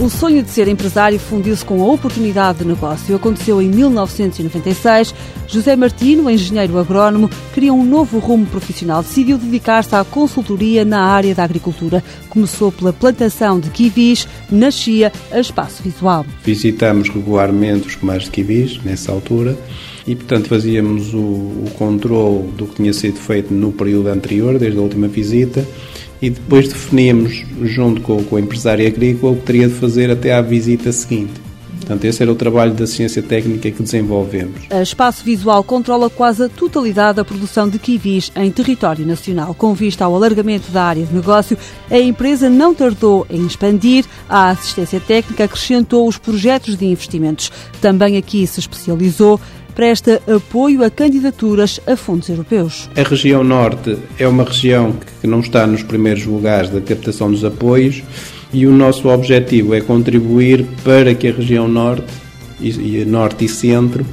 O sonho de ser empresário fundiu-se com a oportunidade de negócio. Aconteceu em 1996. José Martino, engenheiro agrónomo, queria um novo rumo profissional. Decidiu dedicar-se à consultoria na área da agricultura. Começou pela plantação de kiwis, nascia a Espaço Visual. Visitamos regularmente os comares de kiwis, nessa altura, e, portanto, fazíamos o, o controle do que tinha sido feito no período anterior, desde a última visita, e depois definíamos, junto com, com o empresário agrícola, o que teria de fazer até à visita seguinte. Portanto, esse era o trabalho da ciência técnica que desenvolvemos. A Espaço Visual controla quase a totalidade da produção de kiwis em território nacional. Com vista ao alargamento da área de negócio, a empresa não tardou em expandir. A assistência técnica acrescentou os projetos de investimentos. Também aqui se especializou presta apoio a candidaturas a fundos europeus. A região norte é uma região que não está nos primeiros lugares da captação dos apoios e o nosso objetivo é contribuir para que a região norte e, norte e centro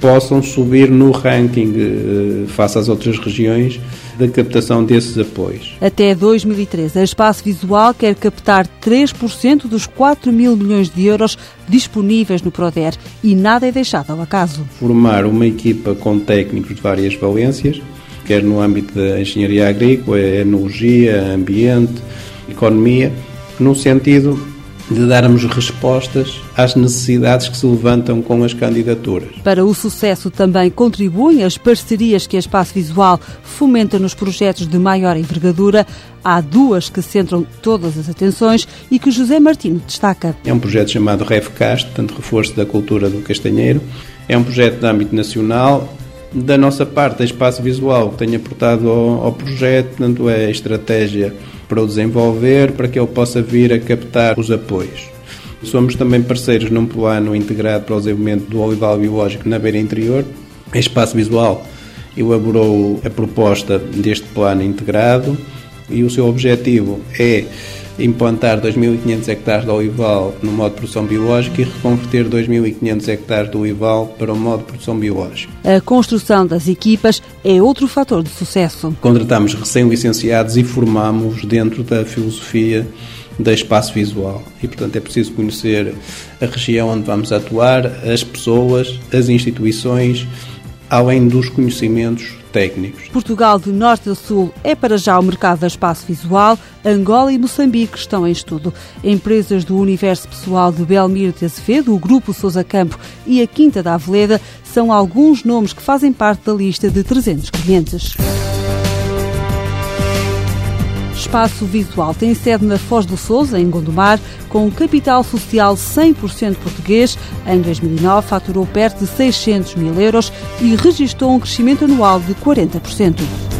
possam subir no ranking eh, face às outras regiões da captação desses apoios. Até 2013, a Espaço Visual quer captar 3% dos 4 mil milhões de euros disponíveis no PRODER e nada é deixado ao acaso. Formar uma equipa com técnicos de várias valências, quer no âmbito da engenharia agrícola, enologia, ambiente, economia, no sentido de darmos respostas às necessidades que se levantam com as candidaturas. Para o sucesso também contribuem as parcerias que a Espaço Visual fomenta nos projetos de maior envergadura. Há duas que centram todas as atenções e que José Martino destaca. É um projeto chamado REFCAST, portanto, Reforço da Cultura do Castanheiro. É um projeto de âmbito nacional, da nossa parte, a Espaço Visual que tem aportado ao, ao projeto, tanto é a estratégia para o desenvolver, para que ele possa vir a captar os apoios. Somos também parceiros num plano integrado para o desenvolvimento do olival biológico na beira interior. A Espaço Visual elaborou a proposta deste plano integrado e o seu objetivo é implantar 2.500 hectares de olival no modo de produção biológica e reconverter 2.500 hectares de olival para o modo de produção biológica. A construção das equipas é outro fator de sucesso. Contratamos recém-licenciados e formamos dentro da filosofia da espaço visual. E, portanto, é preciso conhecer a região onde vamos atuar, as pessoas, as instituições, além dos conhecimentos técnicos. Portugal de norte a sul é para já o mercado da espaço visual. Angola e Moçambique estão em estudo. Empresas do universo pessoal de Belmiro de Azevedo, o Grupo Sousa Campo e a Quinta da Aveleda são alguns nomes que fazem parte da lista de 300 clientes. Espaço Visual tem sede na Foz do Sousa, em Gondomar, com um capital social 100% português. Em 2009 faturou perto de 600 mil euros e registrou um crescimento anual de 40%.